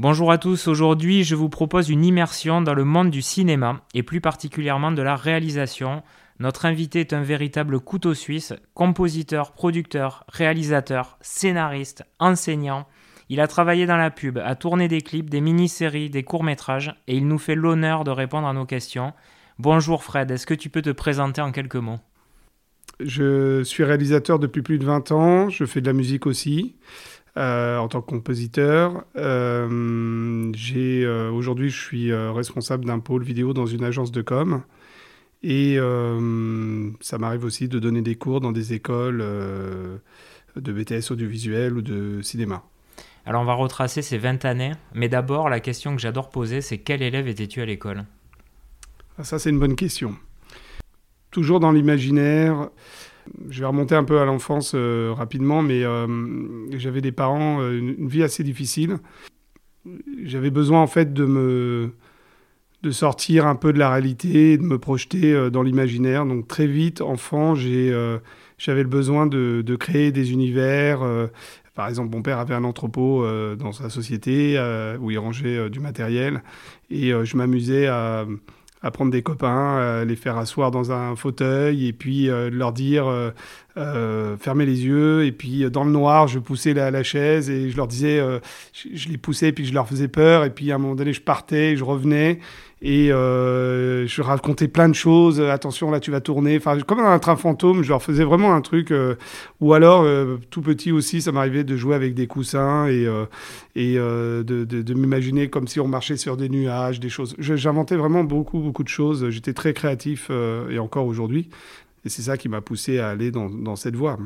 Bonjour à tous, aujourd'hui je vous propose une immersion dans le monde du cinéma et plus particulièrement de la réalisation. Notre invité est un véritable couteau suisse, compositeur, producteur, réalisateur, scénariste, enseignant. Il a travaillé dans la pub, a tourné des clips, des mini-séries, des courts-métrages et il nous fait l'honneur de répondre à nos questions. Bonjour Fred, est-ce que tu peux te présenter en quelques mots? Je suis réalisateur depuis plus de 20 ans, je fais de la musique aussi. Euh, en tant que compositeur. Euh, j'ai euh, aujourd'hui, je suis responsable d'un pôle vidéo dans une agence de com. Et ça m'arrive aussi de donner des cours dans des écoles de BTS audiovisuel ou de cinéma. Alors on va retracer ces 20 années, mais d'abord la question que j'adore poser, c'est quel élève étais-tu à l'école? Ah, Ça c'est une bonne question. Toujours dans l'imaginaire, je vais remonter un peu à l'enfance euh, rapidement, mais euh, j'avais des parents, euh, une, vie assez difficile. J'avais besoin en fait de me de sortir un peu de la réalité, de me projeter dans l'imaginaire. Donc très vite, enfant, j'avais le besoin de, de, créer des univers. par exemple, mon père avait un entrepôt dans sa société où il rangeait du matériel, et je m'amusais à à prendre des copains, les faire asseoir dans un fauteuil et puis euh, leur dire euh, euh, fermez les yeux et puis dans le noir je poussais la, chaise et je leur disais je, je, les poussais et puis je leur faisais peur et puis à un moment donné je partais, je revenais et euh, je racontais plein de choses. Attention, là, tu vas tourner. Enfin, comme un train fantôme, je leur faisais vraiment un truc. Euh, ou alors, euh, tout petit aussi, ça m'arrivait de jouer avec des coussins et, de m'imaginer comme si on marchait sur des nuages, des choses. J'inventais vraiment beaucoup, beaucoup de choses. J'étais très créatif et encore aujourd'hui. Et c'est ça qui m'a poussé à aller dans, dans cette voie.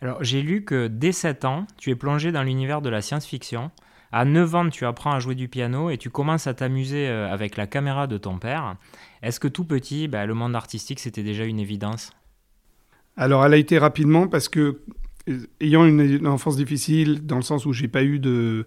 Alors, j'ai lu que dès 7 ans, tu es plongé dans l'univers de la science-fiction. À 9 ans, tu apprends à jouer du piano et tu commences à t'amuser euh, avec la caméra de ton père. Est-ce que tout petit, bah, le monde artistique, c'était déjà une évidence? Alors, elle a été rapidement parce que, euh, ayant une enfance difficile, dans le sens où j'ai pas eu de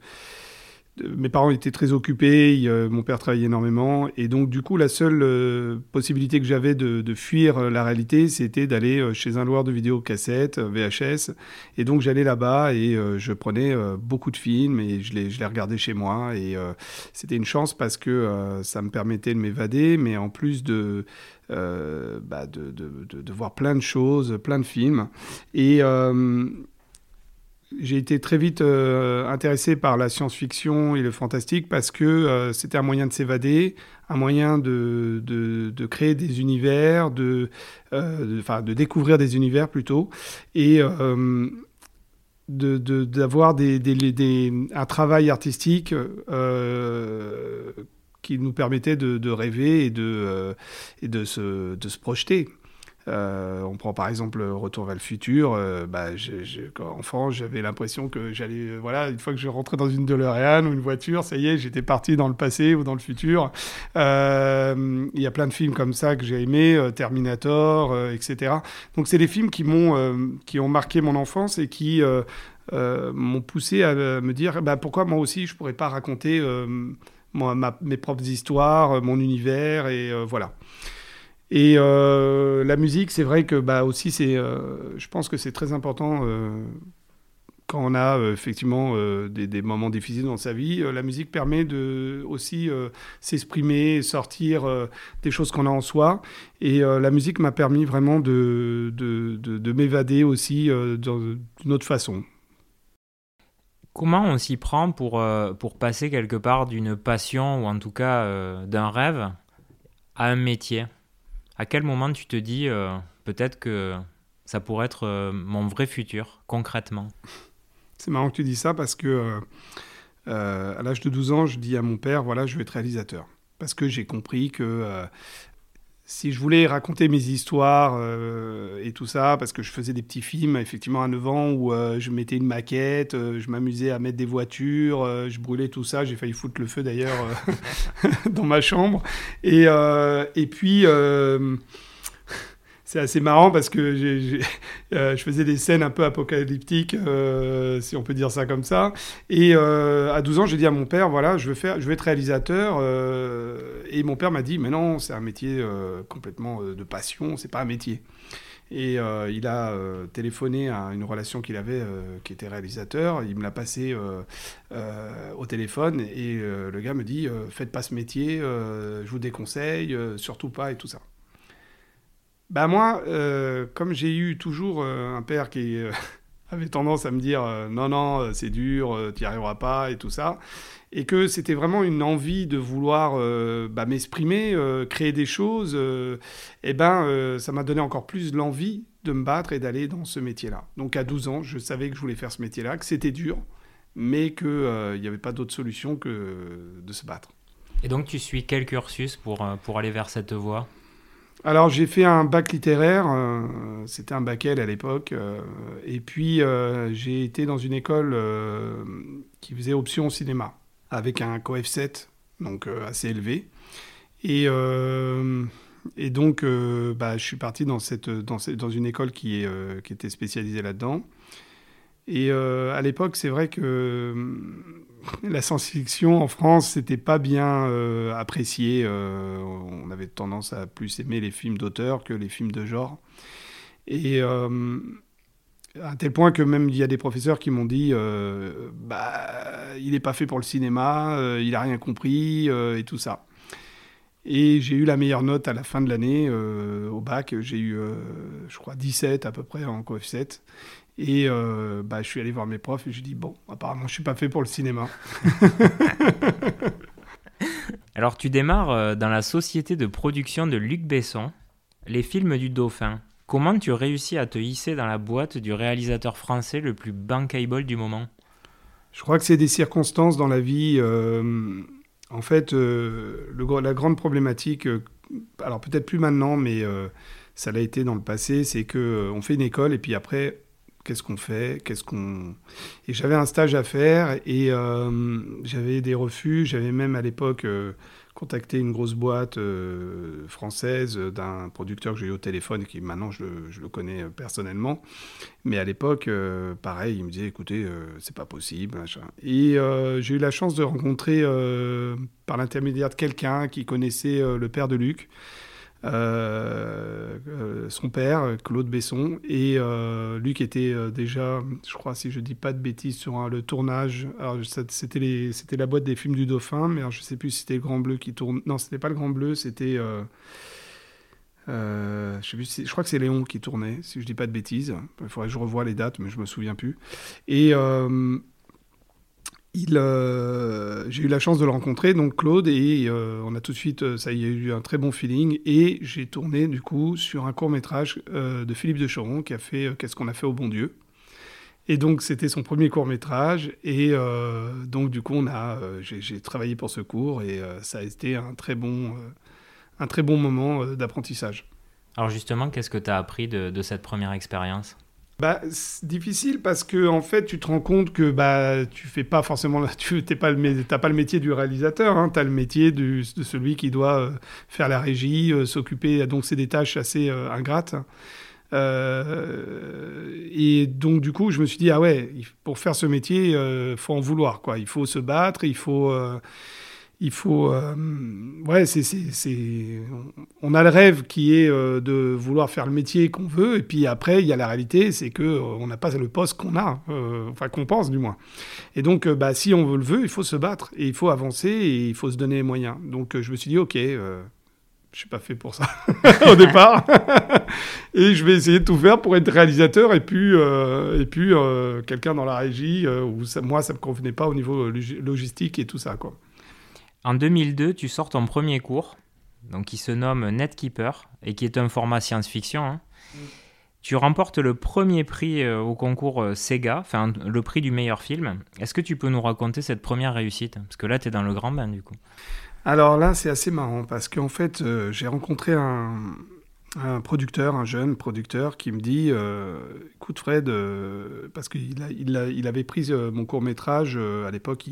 mes parents étaient très occupés, euh, mon père travaillait énormément, et donc du coup la seule euh, possibilité que j'avais de, fuir euh, la réalité, c'était d'aller chez un loueur de vidéocassettes, VHS, et donc j'allais là-bas et je prenais beaucoup de films et je les, regardais chez moi, et c'était une chance parce que ça me permettait de m'évader, mais en plus de, bah de, de, voir plein de choses, plein de films, et j'ai été très vite euh, intéressé par la science-fiction et le fantastique parce que euh, c'était un moyen de s'évader, un moyen de, de, créer des univers, de, euh, de, découvrir des univers plutôt, et d'avoir des, un travail artistique qui nous permettait de, rêver et de, et de, se, de se projeter. Euh, on prend par exemple Retour vers le futur. Euh, bah, enfant, j'avais l'impression que j'allais, euh, voilà, une fois que je rentrais dans une DeLorean ou une voiture, ça y est, j'étais parti dans le passé ou dans le futur. Il y a plein de films comme ça que j'ai aimé, Terminator, etc. Donc c'est des films qui m'ont, qui ont marqué mon enfance et qui m'ont poussé à me dire, bah, pourquoi moi aussi je pourrais pas raconter mes propres histoires, mon univers et voilà. Et euh, la musique, c'est vrai que bah, aussi, euh, je pense que c'est très important euh, quand on a effectivement des, des, moments difficiles dans sa vie. la musique permet de aussi s'exprimer, sortir des choses qu'on a en soi. Et la musique m'a permis vraiment de, de, de, de m'évader aussi d'une autre façon. Comment on s'y prend pour, pour passer quelque part d'une passion ou en tout cas d'un rêve à un métier? À quel moment tu te dis euh, peut-être que ça pourrait être euh, mon vrai futur, concrètement? C'est marrant que tu dis ça parce que euh, à l'âge de 12 ans, je dis à mon père, voilà, je vais être réalisateur. Parce que j'ai compris que si je voulais raconter mes histoires euh, et tout ça, parce que je faisais des petits films, effectivement, à 9 ans, où euh, je mettais une maquette, euh, je m'amusais à mettre des voitures, je brûlais tout ça, j'ai failli foutre le feu d'ailleurs dans ma chambre. Et, et puis c'est assez marrant parce que euh, je faisais des scènes un peu apocalyptiques, euh, si on peut dire ça comme ça. Et euh, à 12 ans, j'ai dit à mon père, voilà, je veux, faire, je être réalisateur. et mon père m'a dit, mais non, c'est un métier complètement de passion, c'est pas un métier. Et il a téléphoné à une relation qu'il avait, qui était réalisateur. Il me l'a passé au téléphone et le gars me dit Faites pas ce métier, je vous déconseille, surtout pas et tout ça. Bah moi, comme j'ai eu toujours un père qui avait tendance à me dire Non, non, c'est dur, tu n'y arriveras pas et tout ça et que c'était vraiment une envie de vouloir euh, bah, m'exprimer, euh, créer des choses, euh, et ben ça m'a donné encore plus l'envie de me battre et d'aller dans ce métier-là. Donc à 12 ans, je savais que je voulais faire ce métier-là, que c'était dur, mais qu'il n'y avait pas d'autre solution que de se battre. Et donc tu suis quel cursus pour, pour aller vers cette voie? Alors j'ai fait un bac littéraire, c'était un bac L à l'époque, et puis j'ai été dans une école qui faisait option cinéma avec un coef 7, donc euh, assez élevé. Et, euh, donc, euh, bah, je suis parti dans, une école qui était spécialisée là-dedans. Et à l'époque, c'est vrai que la science-fiction en France, c'était pas bien apprécié. on avait tendance à plus aimer les films d'auteur que les films de genre. Et à tel point que même il y a des professeurs qui m'ont dit euh, bah, il n'est pas fait pour le cinéma, euh, il n'a rien compris euh, et tout ça. Et j'ai eu la meilleure note à la fin de l'année au bac. J'ai eu, je crois, 17 à peu près en coef 7. Et bah, je suis allé voir mes profs et je dis bon, apparemment, je ne suis pas fait pour le cinéma. Alors, tu démarres dans la société de production de Luc Besson, les films du Dauphin. Comment tu réussis à te hisser dans la boîte du réalisateur français le plus bankable du moment? Je crois que c'est des circonstances dans la vie. Euh, en fait, euh, le, la grande problématique, euh, alors peut-être plus maintenant, mais ça l'a été dans le passé, c'est que on fait une école et puis après, qu'est-ce qu'on fait Qu'est-ce qu'on Et j'avais un stage à faire et j'avais des refus. J'avais même à l'époque contacté une grosse boîte euh, française d'un producteur que j'ai eu au téléphone et qui maintenant je, le connais euh, personnellement. Mais à l'époque, euh, pareil, il me disait écoutez, c'est pas possible. Et j'ai eu la chance de rencontrer par l'intermédiaire de quelqu'un qui connaissait le père de Luc. Euh, euh, son père, Claude Besson, et euh, Luc était déjà, je crois, si je dis pas de bêtises, sur le tournage. Alors, c'était, la boîte des films du Dauphin, mais alors, je sais plus si c'était le Grand Bleu qui tourne. Non, c'était pas le Grand Bleu, c'était. je, sais plus je crois que c'est Léon qui tournait, si je dis pas de bêtises. Il faudrait que je revoie les dates, mais je me souviens plus. Et j'ai eu la chance de le rencontrer, donc Claude, et euh, on a tout de suite, euh, ça y a eu un très bon feeling, et j'ai tourné du coup sur un court métrage de Philippe de Choron qui a fait Qu'est-ce qu'on a fait au bon Dieu. Et donc c'était son premier court métrage, et donc du coup on a, j'ai travaillé pour ce cours, et ça a été un très bon, un très bon moment d'apprentissage. Alors justement, qu'est-ce que tu as appris de cette première expérience? Bah, c'est difficile parce que en fait, tu te rends compte que bah, tu fais pas forcément, tu n'as pas, le, pas le métier du réalisateur, hein, tu as le métier de celui qui doit euh, faire la régie, euh, s'occuper, donc c'est des tâches assez euh, ingrates. et donc du coup, je me suis dit ah ouais, pour faire ce métier, il faut en vouloir quoi. Il faut se battre, il faut il faut. Euh, ouais, c'est, on a le rêve qui est euh, de vouloir faire le métier qu'on veut, et puis après, il y a la réalité, c'est que euh, on n'a pas le poste qu'on a, enfin qu'on pense du moins. Et donc, bah, si on veut le veut, il faut se battre, et il faut avancer, et il faut se donner les moyens. Donc, je me suis dit, ok. je suis pas fait pour ça au départ. et je vais essayer de tout faire pour être réalisateur et puis, et puis quelqu'un dans la régie ça, moi, ça me convenait pas au niveau logistique et tout ça. Quoi. En 2002, tu sors ton premier cours, donc qui se nomme Netkeeper et qui est un format science-fiction. Hein. Mm. Tu remportes le premier prix euh, au concours euh, Sega, enfin le prix du meilleur film. Est-ce que tu peux nous raconter cette première réussite? Parce que là, tu es dans le grand bain du coup. Alors là, c'est assez marrant parce qu'en fait, euh, j'ai rencontré un, un producteur, un jeune producteur, qui me dit euh, Écoute, Fred, euh, parce qu'il il, avait pris euh, mon court métrage à l'époque,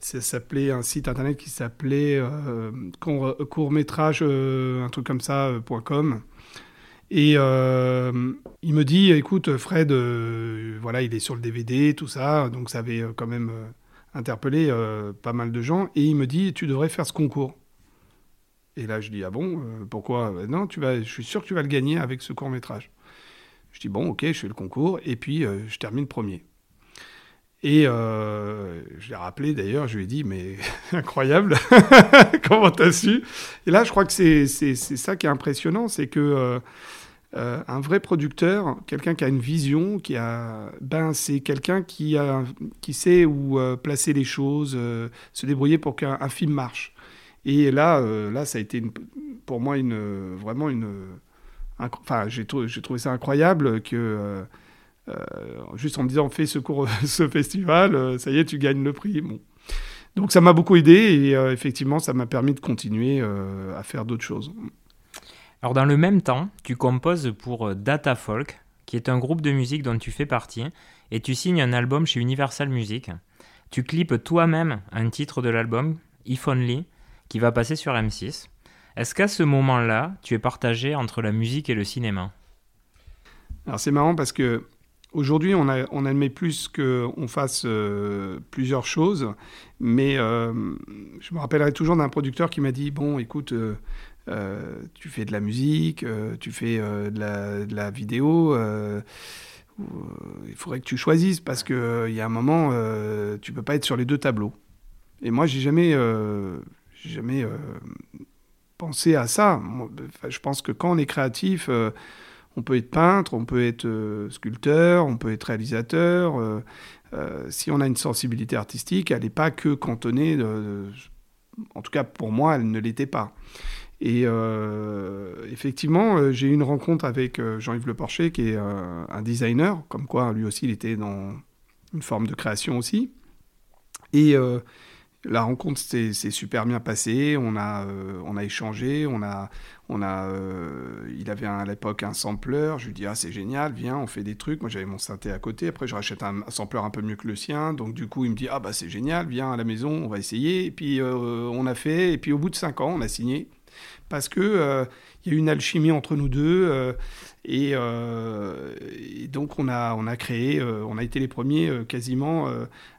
ça s'appelait un site internet qui s'appelait court, métrage, un truc comme ça, .com. Et il me dit Écoute, Fred, voilà, il est sur le DVD, tout ça, donc ça avait quand même interpellé pas mal de gens. Et il me dit Tu devrais faire ce concours. Et là, je dis ah bon, euh, pourquoi? Euh, Non, tu vas, je suis sûr que tu vas le gagner avec ce court métrage. Je dis bon, ok, je fais le concours et puis je termine premier. Et je l'ai rappelé d'ailleurs, je lui ai dit, mais incroyable, comment t'as su? Et là, je crois que c'est ça qui est impressionnant, c'est que euh, un vrai producteur, quelqu'un qui a une vision, qui a, ben c'est quelqu'un qui a, qui sait où euh, placer les choses, euh, se débrouiller pour qu'un film marche. Et là, là, ça a été pour moi une vraiment une, enfin j'ai trouvé ça incroyable que juste en me disant fais ce cours, ce festival, ça y est, tu gagnes le prix. Bon. Donc ça m'a beaucoup aidé et effectivement, ça m'a permis de continuer à faire d'autres choses. Alors dans le même temps, tu composes pour euh, Data Folk, qui est un groupe de musique dont tu fais partie, et tu signes un album chez Universal Music. Tu clips toi-même un titre de l'album, If Only, qui va passer sur M6. Est-ce qu'à ce, moment-là, tu es partagé entre la musique et le cinéma? Alors c'est marrant parce que aujourd'hui on, admet plus qu'on fasse euh, plusieurs choses, mais euh, je me rappellerai toujours d'un producteur qui m'a dit bon écoute euh, tu fais de la musique, tu fais de la, vidéo. il faudrait que tu choisisses parce qu'il y a un moment, tu peux pas être sur les deux tableaux. Et moi, j'ai jamais, jamais pensé à ça. je pense que quand on est créatif, on peut être peintre, on peut être sculpteur, on peut être réalisateur. si on a une sensibilité artistique, elle n'est pas que cantonnée. en tout cas, pour moi, elle ne l'était pas. Et euh, effectivement, euh, j'ai eu une rencontre avec euh, Jean-Yves Le Porcher, qui est un designer, comme quoi lui aussi, il était dans une forme de création aussi. Et la rencontre s'est super bien passée. On a, on a échangé. On a, on a, il avait à l'époque un sampler. Je lui dis ah c'est génial, viens, on fait des trucs. Moi j'avais mon synthé à côté. Après je rachète un, sampler un peu mieux que le sien. Donc du coup il me dit ah bah c'est génial, viens à la maison, on va essayer. Et puis on a fait. Et puis au bout de cinq ans on a signé parce que euh, il y a une alchimie entre nous deux euh, euh, et, donc on a on a créé, on a été les premiers quasiment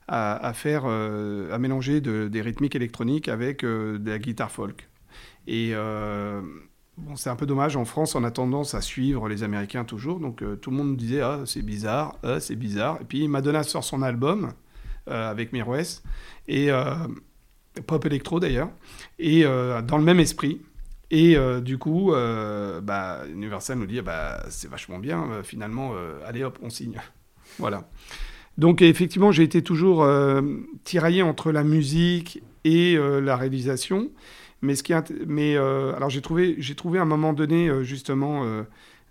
à, faire à mélanger des rythmiques électroniques avec de la guitare folk. Et Bon, c'est un peu dommage. En France, on a tendance à suivre les Américains toujours. Donc, tout le monde disait Ah, c'est bizarre, ah, c'est bizarre. Et puis, Madonna sort son album avec Mirwes, et pop électro d'ailleurs, et dans le même esprit. Et euh, du coup, euh, bah, Universal nous dit bah, c'est vachement bien, euh, finalement, allez hop, on signe. voilà. Donc effectivement, j'ai été toujours tiraillé entre la musique et la réalisation. Mais, ce qui mais alors j'ai trouvé, j'ai trouvé à un moment donné justement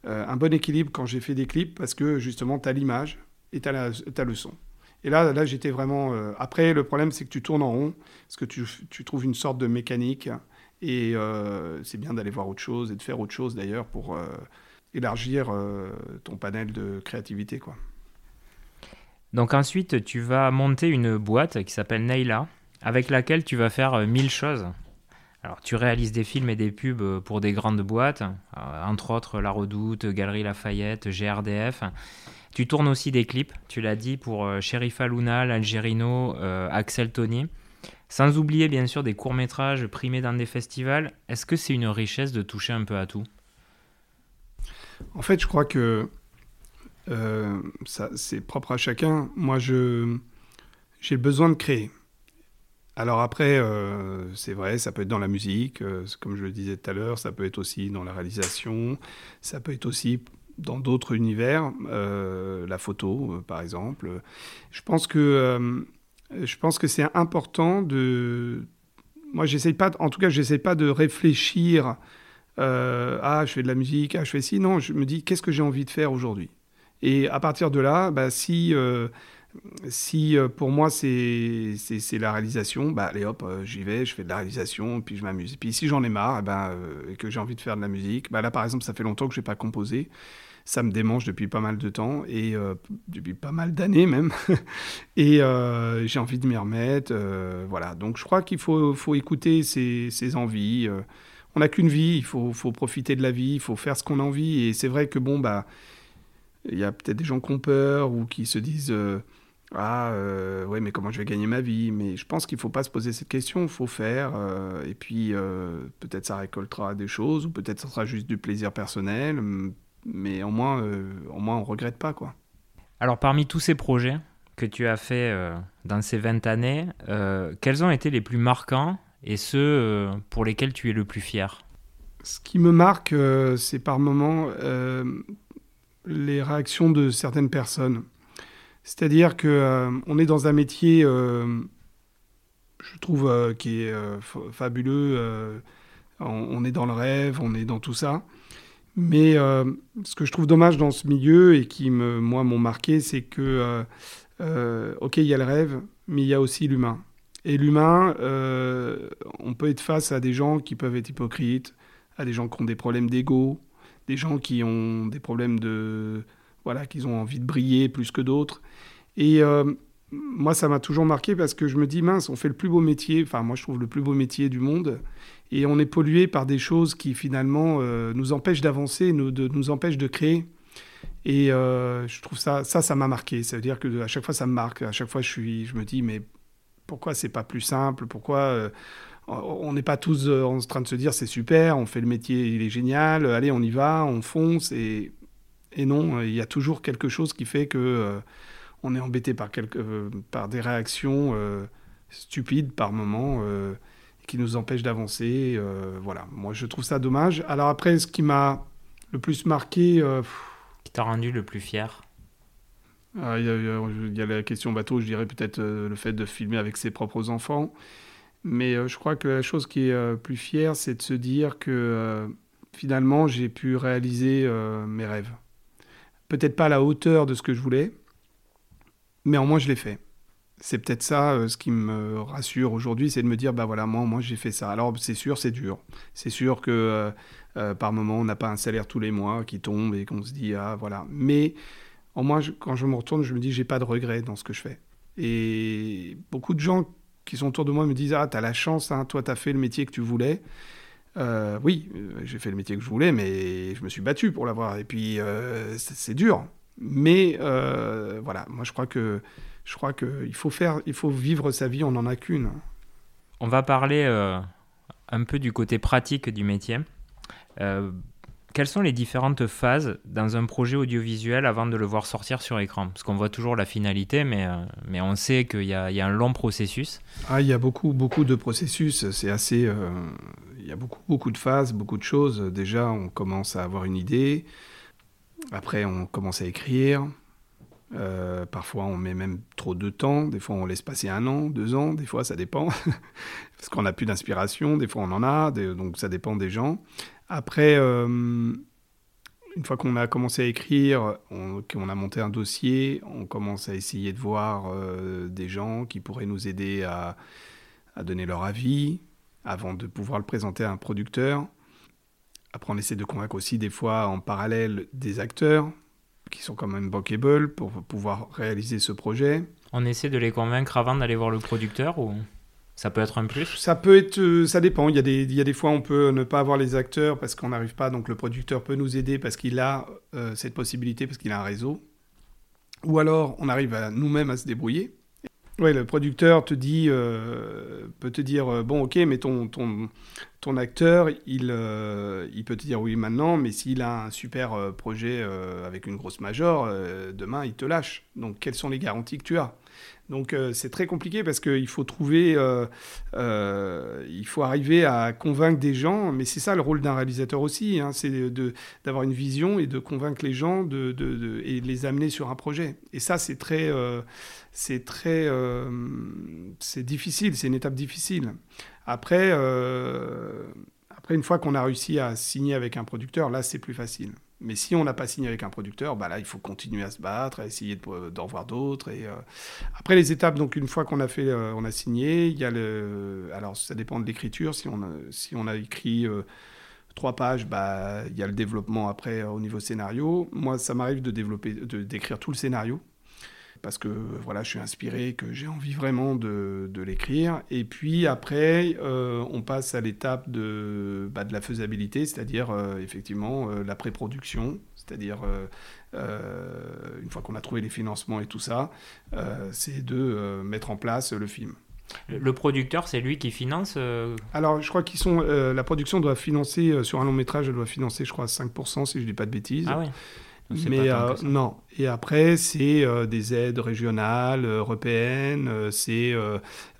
un bon équilibre quand j'ai fait des clips parce que justement, tu as l'image et tu as, le son. Et là, là j'étais vraiment. Après, le problème, c'est que tu tournes en rond, parce que tu, trouves une sorte de mécanique. Et euh, c'est bien d'aller voir autre chose et de faire autre chose d'ailleurs pour euh, élargir euh, ton panel de créativité. Quoi. Donc ensuite, tu vas monter une boîte qui s'appelle Neila, avec laquelle tu vas faire mille choses. Alors, tu réalises des films et des pubs pour des grandes boîtes, entre autres La Redoute, Galerie Lafayette, GRDF. Tu tournes aussi des clips, tu l'as dit, pour Sherifa Luna, l'Algerino, Axel Tony. Sans oublier bien sûr des courts-métrages primés dans des festivals, est-ce que c'est une richesse de toucher un peu à tout? En fait, je crois que euh, ça, c'est propre à chacun. Moi, je, j'ai besoin de créer. Alors après, euh, c'est vrai, ça peut être dans la musique, euh, comme je le disais tout à l'heure, ça peut être aussi dans la réalisation, ça peut être aussi dans d'autres univers, la photo par exemple. Je pense que euh, que c'est important de. Moi, j'essaye pas, en tout cas, j'essaye pas de réfléchir. Euh, ah, je fais de la musique, ah, je fais ci. Non, je me dis, qu'est-ce que j'ai envie de faire aujourd'hui? Et à partir de là, bah, si, euh, si pour moi c'est la réalisation, bah, allez hop, j'y vais, je fais de la réalisation, puis je m'amuse. Puis si j'en ai marre, et, ben, et que j'ai envie de faire de la musique, bah, là par exemple, ça fait longtemps que je n'ai pas composé ça me démange depuis pas mal de temps et euh, depuis pas mal d'années même. et euh, j'ai envie de m'y remettre. Euh, voilà. Donc je crois qu'il faut, faut écouter ses, ses envies. on n'a qu'une vie, il faut, faut, profiter de la vie, il faut faire ce qu'on a envie. Et c'est vrai que bon, bah, il y a peut-être des gens qui ont peur ou qui se disent. Ah, ouais, mais comment je vais gagner ma vie? Mais je pense qu'il ne faut pas se poser cette question, il faut faire. et puis, peut-être ça récoltera des choses, ou peut-être ça sera juste du plaisir personnel mais au moins, au moins on regrette pas quoi. Alors parmi tous ces projets que tu as fait dans ces 20 années, quels ont été les plus marquants et ceux pour lesquels tu es le plus fier? Ce qui me marque, c'est par moments les réactions de certaines personnes. C'est-à-dire que euh, on est dans un métier, euh, je trouve, euh, qui est fabuleux. On, est dans le rêve, on est dans tout ça. Mais ce que je trouve dommage dans ce milieu et qui, moi, m'ont marqué, c'est que, ok, il y a le rêve, mais il y a aussi l'humain. Et l'humain, on peut être face à des gens qui peuvent être hypocrites, à des gens qui ont des problèmes d'ego, des gens qui ont des problèmes de voilà, qu'ils ont envie de briller plus que d'autres. Et euh, moi, ça m'a toujours marqué parce que je me dis mince, on fait le plus beau métier. Enfin, moi, je trouve le plus beau métier du monde, et on est pollué par des choses qui finalement euh, nous empêchent d'avancer, nous, empêchent de créer. Et euh, je trouve ça, ça, ça m'a marqué. Ça veut dire que à chaque fois, ça me marque. À chaque fois, je suis, je me dis mais pourquoi c'est pas plus simple? Pourquoi on n'est pas tous en train de se dire c'est super, on fait le métier, il est génial, allez, on y va, on fonce. Et, non, il y a toujours quelque chose qui fait que euh, on est embêté par, euh, par des réactions stupides par moment qui nous empêchent d'avancer. voilà, moi je trouve ça dommage. Alors après, ce qui m'a le plus marqué. qui t'a rendu le plus fier? Ah, il y, a la question bateau, je dirais peut-être le fait de filmer avec ses propres enfants. Mais euh, je crois que la chose qui est euh, plus fière, c'est de se dire que euh, finalement, j'ai pu réaliser mes rêves. Peut-être pas à la hauteur de ce que je voulais, mais au moins je l'ai fait. C'est peut-être ça ce qui me rassure aujourd'hui, c'est de me dire, bah voilà, moi, moi j'ai fait ça. Alors c'est sûr, c'est dur. C'est sûr que par moment, on n'a pas un salaire tous les mois qui tombe et qu'on se dit, ah voilà. Mais au moins, quand je me retourne, je me dis, j'ai pas de regrets dans ce que je fais. Et beaucoup de gens qui sont autour de moi me disent Ah, t'as la chance, hein, toi, t'as fait le métier que tu voulais. Euh, oui, euh, j'ai fait le métier que je voulais, mais je me suis battu pour l'avoir. Et puis, euh, c'est dur. Mais voilà, moi, je crois que je crois qu'il faut faire, il faut vivre sa vie, on n'en a qu'une. On va parler un peu du côté pratique du métier quelles sont les différentes phases dans un projet audiovisuel avant de le voir sortir sur écran? Parce qu'on voit toujours la finalité, mais, mais on sait qu'il y, y, a un long processus. Ah, il y a beaucoup, beaucoup de processus. C'est assez. Il y a beaucoup, beaucoup de phases, beaucoup de choses. Déjà, on commence à avoir une idée. Après, on commence à écrire. Euh, parfois, on met même trop de temps. Des fois, on laisse passer un an, deux ans. Des fois, ça dépend. Parce qu'on n'a plus d'inspiration. Des fois, on en a. Donc, ça dépend des gens. Après, euh, une fois qu'on a commencé à écrire, qu'on a monté un dossier, on commence à essayer de voir euh, des gens qui pourraient nous aider à, donner leur avis avant de pouvoir le présenter à un producteur. Après, on essaie de convaincre aussi des fois en parallèle des acteurs qui sont quand même bankable pour pouvoir réaliser ce projet. On essaie de les convaincre avant d'aller voir le producteur ou ça peut être un plus? Ça peut être, euh, ça dépend. Il y, a des, il y a des fois on peut ne pas avoir les acteurs parce qu'on n'arrive pas, donc le producteur peut nous aider parce qu'il a euh, cette possibilité, parce qu'il a un réseau. Ou alors on arrive à nous-mêmes à se débrouiller. Oui, le producteur te dit, euh, peut te dire, bon ok, mais ton, ton, ton acteur, il, il peut te dire oui maintenant, mais s'il a un super projet avec une grosse major, demain il te lâche. Donc quelles sont les garanties que tu as? Donc euh, c'est très compliqué parce qu'il faut trouver, euh, euh, il faut arriver à convaincre des gens, mais c'est ça le rôle d'un réalisateur aussi, hein, c'est d'avoir une vision et de convaincre les gens de, de, et de les amener sur un projet. Et ça c'est très, c'est très, c'est difficile, c'est une étape difficile. Après, après une fois qu'on a réussi à signer avec un producteur, là c'est plus facile. Mais si on n'a pas signé avec un producteur, bah là, il faut continuer à se battre, à essayer d'en voir d'autres. Et euh, après les étapes, donc une fois qu'on a fait, euh, on a signé, il y a le, alors ça dépend de l'écriture. Si on a, si on a écrit euh, trois pages, bah il y a le développement après au niveau scénario. Moi, ça m'arrive de développer, de d'écrire tout le scénario parce que voilà, je suis inspiré, que j'ai envie vraiment de, de l'écrire. Et puis après, euh, on passe à l'étape de, bah, de la faisabilité, c'est-à-dire euh, effectivement euh, la pré-production, c'est-à-dire une fois qu'on a trouvé les financements et tout ça, c'est de mettre en place le film. Le producteur, c'est lui qui finance Alors, je crois qu'ils sont. la production doit financer, sur un long métrage, elle doit financer, je crois, 5%, si je ne dis pas de bêtises. Ah oui. Mais euh, non. Et après, c'est euh, des aides régionales, européennes, euh, c'est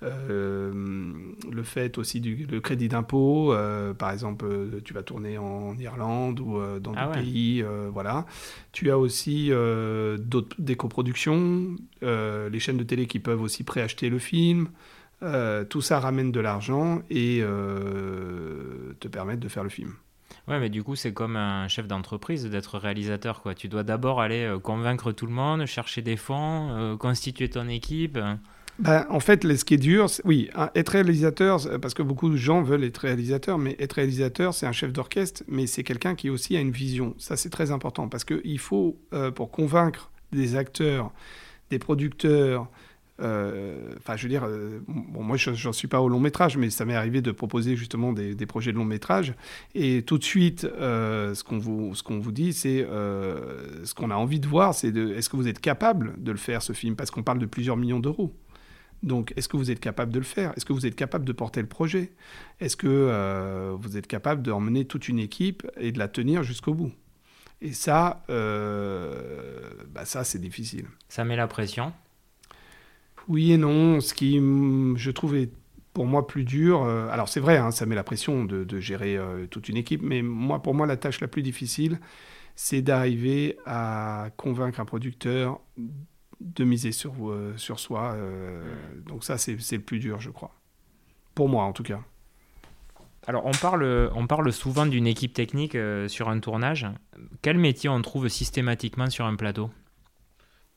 le fait aussi du crédit d'impôt. par exemple, tu vas tourner en Irlande ou dans ah d'autres pays. voilà. Tu as aussi d'autres, des coproductions, les chaînes de télé qui peuvent aussi préacheter le film. tout ça ramène de l'argent et te permettre de faire le film. Ouais, mais du coup, c'est comme un chef d'entreprise d'être réalisateur. Tu dois d'abord aller euh, convaincre tout le monde, chercher des fonds, euh, constituer ton équipe. Ben, en fait, ce qui est dur, oui, être réalisateur, parce que beaucoup de gens veulent être réalisateurs, mais être réalisateur, c'est un chef d'orchestre, mais c'est quelqu'un qui aussi a une vision. Ça, c'est très important, parce qu'il faut, euh, pour convaincre des acteurs, des producteurs, enfin, je veux dire, euh, bon, moi, j'en suis pas au long métrage, mais ça m'est arrivé de proposer justement des, projets de long métrage. Et tout de suite, euh, ce qu'on vous, ce qu'on vous dit, c'est ce qu'on a envie de voir, c'est est-ce que vous êtes capable de le faire ce film, parce qu'on parle de plusieurs millions d'euros. Donc, est-ce que vous êtes capable de le faire? Est-ce que vous êtes capable de porter le projet? Est-ce que vous êtes capable d'emmener toute une équipe et de la tenir jusqu'au bout? Et ça, bah ça, c'est difficile. Ça met la pression oui et non. Ce qui, je trouvais pour moi plus dur, euh, alors c'est vrai, hein, ça met la pression de, gérer euh, toute une équipe, mais moi, pour moi, la tâche la plus difficile, c'est d'arriver à convaincre un producteur de miser sur, euh, sur soi. donc ça, c'est le plus dur, je crois. Pour moi, en tout cas. Alors, on parle, on parle souvent d'une équipe technique sur un tournage. Quel métier on trouve systématiquement sur un plateau?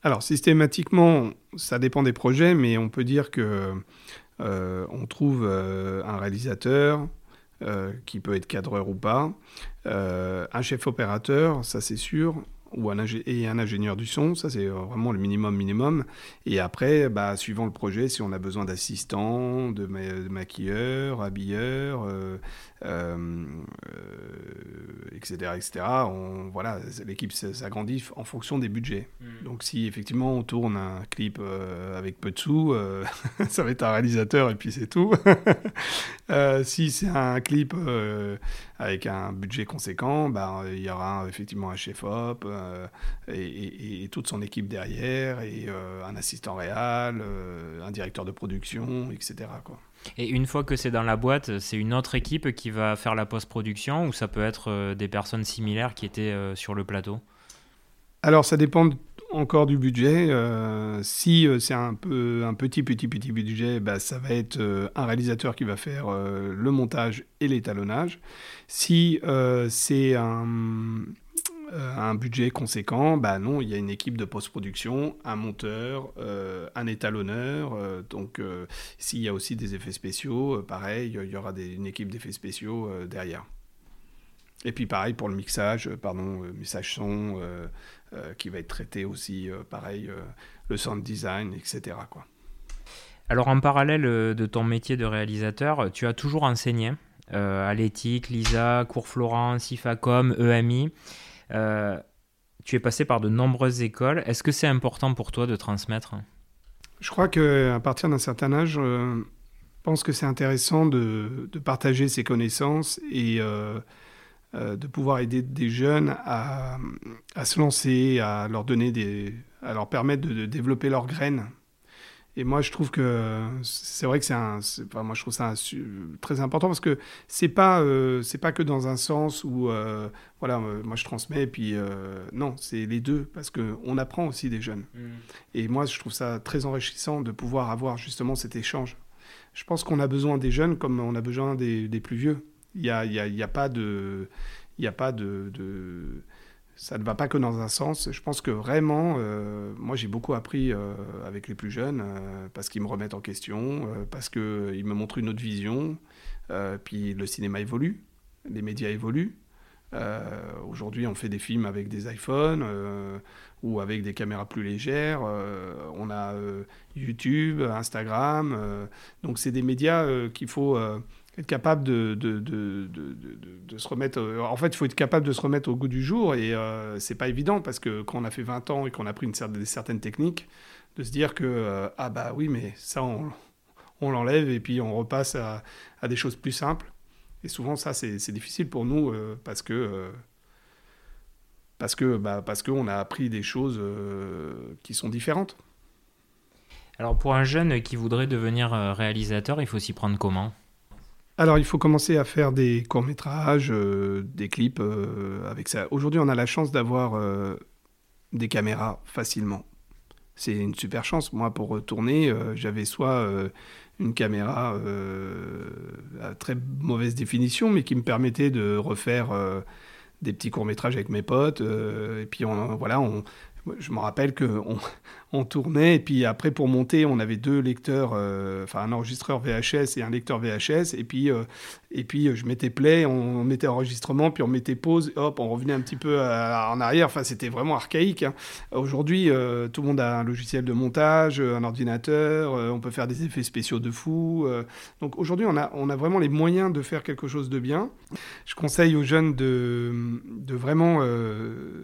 Alors systématiquement, ça dépend des projets, mais on peut dire que euh, on trouve euh, un réalisateur euh, qui peut être cadreur ou pas, un chef opérateur, ça c'est sûr, ou un et un ingénieur du son, ça c'est vraiment le minimum minimum. Et après, bah, suivant le projet, si on a besoin d'assistants, de, maquilleurs, habilleurs, etc., euh, etc. On, voilà, l'équipe s'agrandit en fonction des budgets. Hmm. Donc si effectivement on tourne un clip euh, avec peu de sous, euh, ça va être un réalisateur et puis c'est tout. si c'est un clip avec un budget conséquent, bah, il y aura effectivement un chef-op et, et, toute son équipe derrière et un assistant réel, un directeur de production, etc. Quoi. Et une fois que c'est dans la boîte, c'est une autre équipe qui va faire la post-production ou ça peut être euh, des personnes similaires qui étaient euh, sur le plateau? Alors ça dépend encore du budget. Euh, si c'est un, peu, un petit, petit, petit budget, bah, ça va être un réalisateur qui va faire le montage et l'étalonnage. Si c'est un euh, un budget conséquent, bah non, il y a une équipe de post-production, un monteur, euh, un étalonneur. Euh, donc, s'il y a aussi des effets spéciaux, pareil, il y aura une équipe d'effets spéciaux derrière. Et puis, pareil pour le mixage, pardon, message son, qui va être traité aussi, pareil, le sound design, etc. Alors, en parallèle de ton métier de réalisateur, tu as toujours enseigné à l'éthique, LISA, Cours Florence, IFACOM, EMI. Euh, tu es passé par de nombreuses écoles. Est-ce que c'est important pour toi de transmettre? Je crois qu'à partir d'un certain âge, euh, je pense que c'est intéressant de, partager ses connaissances et euh, de pouvoir aider des jeunes à, se lancer, à leur donner des, à leur permettre de développer leurs graines et moi, je trouve que c'est vrai que c'est un. Enfin, moi, je trouve ça très important parce que c'est pas euh, c'est pas que dans un sens où euh, voilà, euh, moi je transmets et puis non, c'est les deux parce que on apprend aussi des jeunes. Mm. Et moi, je trouve ça très enrichissant de pouvoir avoir justement cet échange. Je pense qu'on a besoin des jeunes comme on a besoin des, des plus vieux. Il y a, y a, y a pas de il y a pas de, de ça ne va pas que dans un sens. Je pense que vraiment, euh, moi j'ai beaucoup appris euh, avec les plus jeunes euh, parce qu'ils me remettent en question, parce qu'ils me montrent une autre vision. puis le cinéma évolue, les médias évoluent. Aujourd'hui, on fait des films avec des iPhones ou avec des caméras plus légères. on a YouTube, Instagram. donc c'est des médias qu'il faut être capable de, de, de, de, se remettre. Euh, en fait, il faut être capable de se remettre au goût du jour et euh, c'est pas évident parce que quand on a fait 20 ans et qu'on a pris une certaine, certaines techniques, de se dire que euh, ah bah oui, mais ça on, on l'enlève et puis on repasse à, des choses plus simples. Et souvent, ça, c'est difficile pour nous parce que parce que bah, parce qu'on a appris des choses qui sont différentes. Alors pour un jeune qui voudrait devenir réalisateur, il faut s'y prendre comment? Alors, il faut commencer à faire des courts-métrages, euh, des clips euh, avec ça. Aujourd'hui, on a la chance d'avoir euh, des caméras facilement. C'est une super chance. Moi, pour tourner, j'avais soit une caméra à très mauvaise définition, mais qui me permettait de refaire des petits courts-métrages avec mes potes. et puis, voilà, je me rappelle qu'on on tournait, et puis après, pour monter, on avait deux lecteurs, euh, enfin un enregistreur VHS et un lecteur VHS, et puis, euh, et puis je mettais play, on, mettait enregistrement, puis on mettait pause, hop, on revenait un petit peu en arrière. Enfin, c'était vraiment archaïque. Hein. Aujourd'hui, euh, tout le monde a un logiciel de montage, un ordinateur, on peut faire des effets spéciaux de fou. donc aujourd'hui, on a, on a vraiment les moyens de faire quelque chose de bien. Je conseille aux jeunes de, de vraiment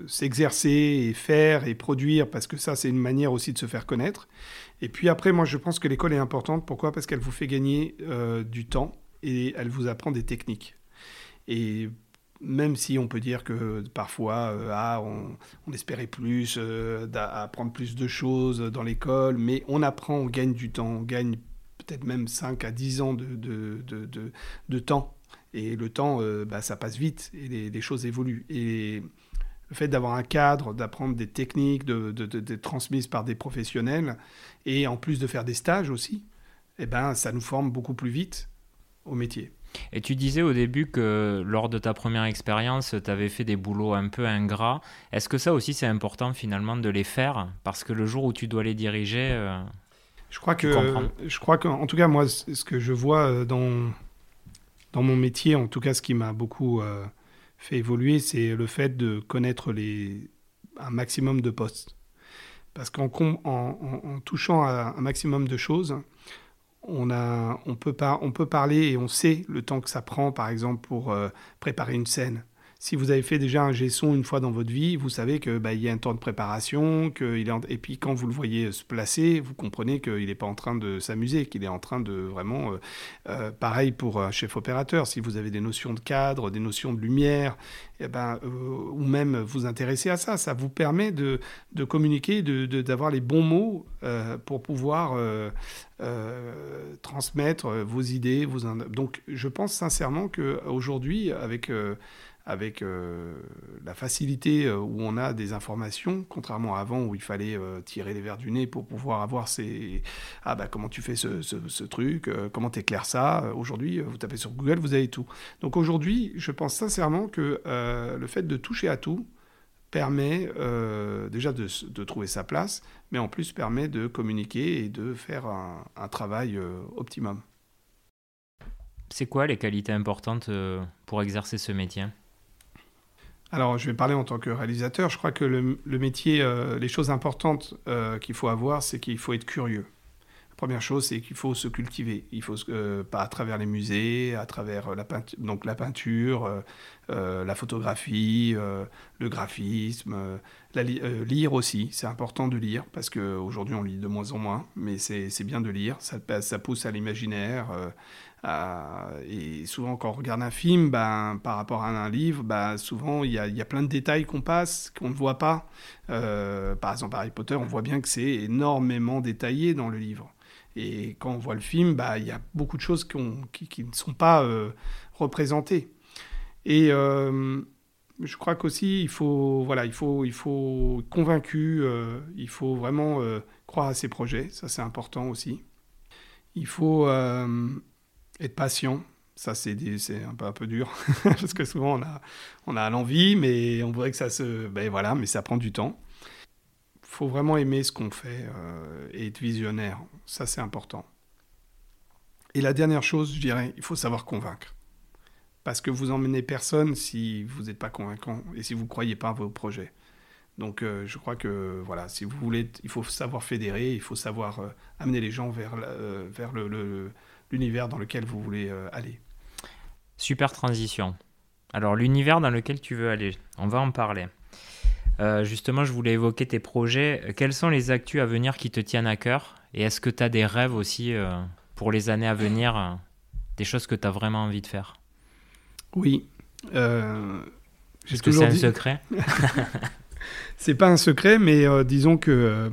s'exercer et faire et produire, parce que ça, c'est une manière aussi de se faire connaître. Et puis après, moi, je pense que l'école est importante. Pourquoi? Parce qu'elle vous fait gagner euh, du temps et elle vous apprend des techniques. Et même si on peut dire que parfois, euh, ah, on, espérait plus, euh, d'apprendre plus de choses dans l'école, mais on apprend, on gagne du temps, on gagne peut-être même 5 à 10 ans de, de, de, de temps. Et le temps, bah, ça passe vite et les, les choses évoluent. Et le fait d'avoir un cadre, d'apprendre des techniques, de, de, transmises par des professionnels, et en plus de faire des stages aussi, eh ben, ça nous forme beaucoup plus vite au métier. Et tu disais au début que lors de ta première expérience, tu avais fait des boulots un peu ingrats. Est-ce que ça aussi, c'est important finalement de les faire? Parce que le jour où tu dois les diriger, euh, je crois que, je crois qu'en tout cas, moi, ce que je vois euh, dans, dans mon métier, en tout cas, ce qui m'a beaucoup euh, fait évoluer, c'est le fait de connaître les, un maximum de postes. Parce qu'en en, touchant à un maximum de choses, on peut parler et on sait le temps que ça prend, par exemple, pour euh, préparer une scène. Si vous avez fait déjà un gesson une fois dans votre vie, vous savez qu'il bah, y a un temps de préparation, qu'il est et puis quand vous le voyez se placer, vous comprenez qu'il n'est pas en train de s'amuser, qu'il est en train de vraiment... Euh, euh, pareil pour un chef opérateur, si vous avez des notions de cadre, des notions de lumière, eh ben, euh, ou même vous intéresser à ça, ça vous permet de, de communiquer, d'avoir de, les bons mots pour pouvoir transmettre vos idées. Vos... Donc je pense sincèrement qu'aujourd'hui, avec avec euh, la facilité euh, où on a des informations, contrairement à avant où il fallait euh, tirer les verres du nez pour pouvoir avoir ces... Ah bah comment tu fais ce, truc, comment tu éclaires ça? Aujourd'hui, vous tapez sur Google, vous avez tout. Donc aujourd'hui, je pense sincèrement que le fait de toucher à tout permet déjà de, trouver sa place, mais en plus permet de communiquer et de faire un travail optimum. C'est quoi les qualités importantes pour exercer ce métier? Alors, je vais parler en tant que réalisateur. Je crois que le, métier, euh, les choses importantes euh, qu'il faut avoir, c'est qu'il faut être curieux. La première chose, c'est qu'il faut se cultiver. Il faut euh, pas à travers les musées, à travers la peinture, donc la peinture, la photographie, le graphisme, lire aussi. C'est important de lire parce qu'aujourd'hui on lit de moins en moins, mais c'est bien de lire. Ça, ça pousse à l'imaginaire euh, et souvent, quand on regarde un film, ben, par rapport à un livre, ben, souvent, il y a, plein de détails qu'on passe, qu'on ne voit pas. Euh, par exemple, Harry Potter, on voit bien que c'est énormément détaillé dans le livre. Et quand on voit le film, ben, il y a beaucoup de choses qui, ne sont pas euh, représentées. Et je crois qu'aussi, il faut, voilà, il faut convaincu, il faut vraiment croire à ses projets, ça c'est important aussi. Il faut être patient, ça c'est un peu, un peu dur, parce que souvent on a, on a l'envie, mais on voudrait que ça se... Ben voilà, mais ça prend du temps. Il faut vraiment aimer ce qu'on fait euh, et être visionnaire, ça c'est important. Et la dernière chose, je dirais, il faut savoir convaincre. Parce que vous emmenez personne si vous n'êtes pas convaincant et si vous ne croyez pas à vos projets. Donc euh, je crois que voilà, si vous voulez, il faut savoir fédérer, il faut savoir euh, amener les gens vers, vers le l'univers dans lequel vous voulez euh, aller. Super transition. Alors l'univers dans lequel tu veux aller, on va en parler. Euh, justement, je voulais évoquer tes projets. Quels sont les actus à venir qui te tiennent à cœur? Et est-ce que tu as des rêves aussi euh, pour les années à venir Des choses que tu as vraiment envie de faire? Oui. Euh, Est-ce que c'est un secret? C'est pas un secret, mais euh, disons que euh,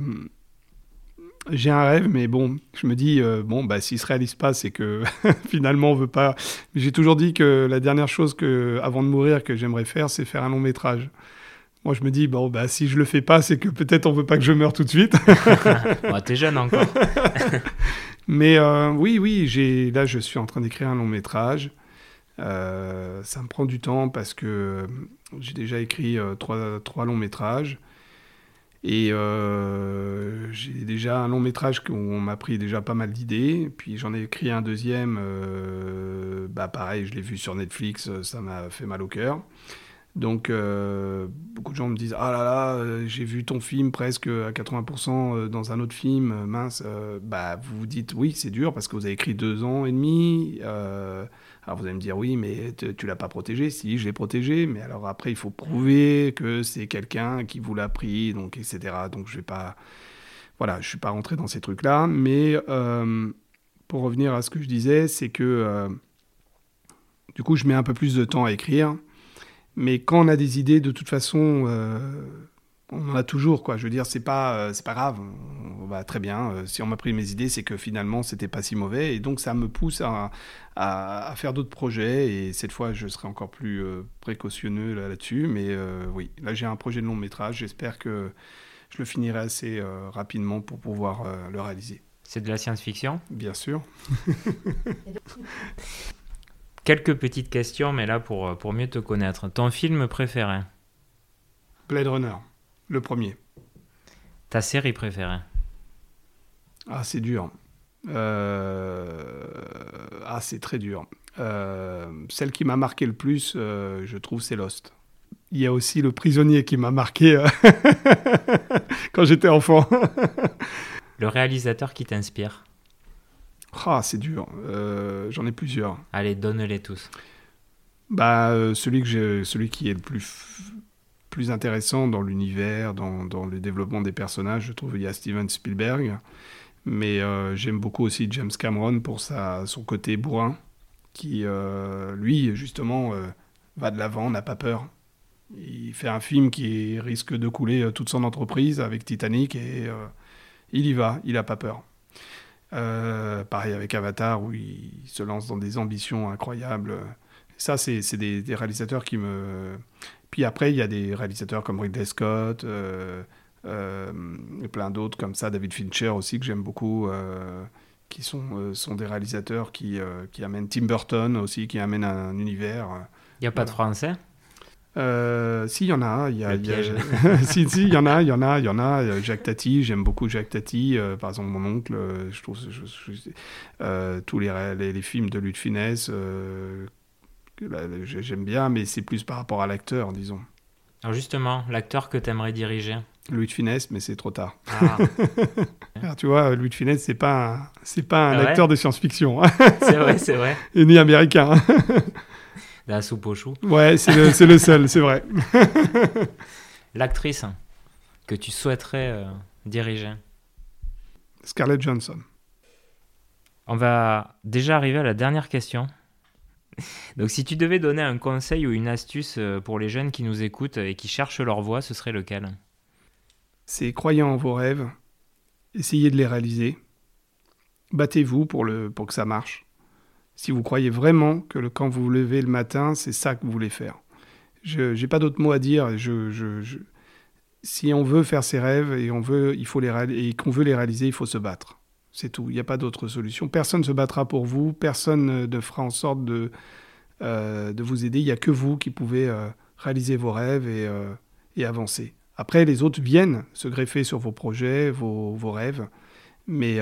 j'ai un rêve, mais bon, je me dis, euh, bon, bah, s'il se réalise pas, c'est que finalement on veut pas. J'ai toujours dit que la dernière chose que, avant de mourir, que j'aimerais faire, c'est faire un long métrage. Moi, je me dis, bon, bah, si je le fais pas, c'est que peut-être on veut pas que je meure tout de suite. bah, T'es jeune encore. mais oui, oui, j'ai là, je suis en train d'écrire un long métrage. Euh, ça me prend du temps parce que j'ai déjà écrit euh, trois, trois, longs métrages. Et euh, j'ai déjà un long métrage où on m'a pris déjà pas mal d'idées. Puis j'en ai écrit un deuxième. bah pareil, je l'ai vu sur Netflix, ça m'a fait mal au cœur. Donc beaucoup de gens me disent Ah là là, j'ai vu ton film presque à 80% dans un autre film, mince. bah vous vous dites Oui, c'est dur parce que vous avez écrit deux ans et demi. Alors vous allez me dire, oui, mais tu l'as pas protégé. Si, je l'ai protégé, mais alors après, il faut prouver que c'est quelqu'un qui vous l'a pris, donc etc. Donc je vais pas, voilà, je suis pas rentré dans ces trucs-là. Mais euh, pour revenir à ce que je disais, c'est que euh, du coup, je mets un peu plus de temps à écrire. Mais quand on a des idées, de toute façon, euh, on en a toujours, quoi. Je veux dire, c'est pas, euh, c'est pas grave. On va très bien. Euh, si on m'a pris mes idées, c'est que finalement, c'était pas si mauvais. Et donc, ça me pousse à, à, faire d'autres projets. Et cette fois, je serai encore plus euh, précautionneux là-dessus. Mais oui, là, j'ai un projet de long métrage. J'espère que je le finirai assez rapidement pour pouvoir le réaliser. C'est de la science-fiction? Bien sûr. Quelques petites questions, mais là, pour, pour mieux te connaître. Ton film préféré? Blade Runner. Le premier. Ta série préférée? Ah, c'est dur. Euh, ah, c'est très dur. Euh, celle qui m'a marqué le plus, euh, je trouve, c'est Lost. Il y a aussi Le Prisonnier qui m'a marqué quand j'étais enfant. le réalisateur qui t'inspire? Ah, c'est dur. J'en ai plusieurs. Allez, donne-les tous. Bah, celui, que celui qui est le plus plus intéressant dans l'univers, dans, dans, le développement des personnages. Je trouve il y a Steven Spielberg, mais euh, j'aime beaucoup aussi James Cameron pour sa, son côté bourrin, qui euh, lui justement euh, va de l'avant, n'a pas peur. Il fait un film qui risque de couler toute son entreprise avec Titanic et il y va, il n'a pas peur. Pareil avec Avatar où il se lance dans des ambitions incroyables. Ça, c'est des, des, réalisateurs qui me, puis après, il y a des réalisateurs comme Ridley Scott, euh, euh, et plein d'autres comme ça, David Fincher aussi, que j'aime beaucoup, euh, qui sont, sont des réalisateurs qui, qui amènent Tim Burton aussi, qui amènent un univers. Il n'y a pas de français? Si, il y en a. Il y a, si, si, il y en a, il y en a, il y en a. Jacques Tati, j'aime beaucoup Jacques Tati. par exemple, mon oncle, je trouve tous les, les, les, films de Luc Finesse, j'aime bien, mais c'est plus par rapport à l'acteur, disons. Alors justement, l'acteur que tu aimerais diriger? Louis de Finesse, mais c'est trop tard. Ah. tu vois, Louis de Finesse, c'est pas c'est pas un acteur de science-fiction. c'est vrai, c'est vrai. Et ni américain. La soupe au chou. Ouais, c'est le, le, seul, c'est vrai. L'actrice que tu souhaiterais euh, diriger Scarlett Johansson. On va déjà arriver à la dernière question. Donc si tu devais donner un conseil ou une astuce euh, pour les jeunes qui nous écoutent et qui cherchent leur voie, ce serait lequel? C'est croyez en vos rêves, essayez de les réaliser, battez-vous pour, le, pour que ça marche. Si vous croyez vraiment que quand vous vous levez le matin, c'est ça que vous voulez faire. Je n'ai pas d'autres mots à dire. Si on veut faire ses rêves et on veut, il qu'on veut les réaliser, il faut se battre. C'est tout. Il n'y a pas d'autre solution. Personne ne se battra pour vous. Personne ne fera en sorte de, euh, de vous aider. Il n'y a que vous qui pouvez euh, réaliser vos rêves et, euh, et, avancer. Après, les autres viennent se greffer sur vos projets, vos, vos rêves. Mais,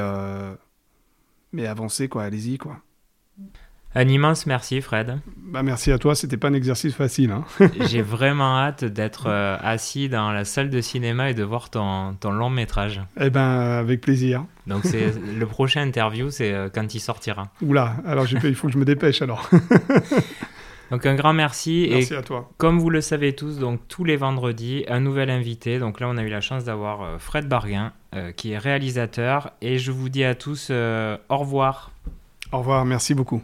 mais avancez, quoi. Allez-y, quoi. Un immense merci, Fred. Bah, merci à toi, c'était pas un exercice facile. Hein. J'ai vraiment hâte d'être euh, assis dans la salle de cinéma et de voir ton, ton long métrage. Eh ben, avec plaisir. Donc, c'est le prochain interview, c'est euh, quand il sortira. Oula, alors il faut que je me dépêche alors. Donc un grand merci. Merci et à toi. Comme vous le savez tous, donc tous les vendredis, un nouvel invité. Donc là, on a eu la chance d'avoir euh, Fred Barguin, qui est réalisateur. Et je vous dis à tous au revoir. Au revoir, merci beaucoup.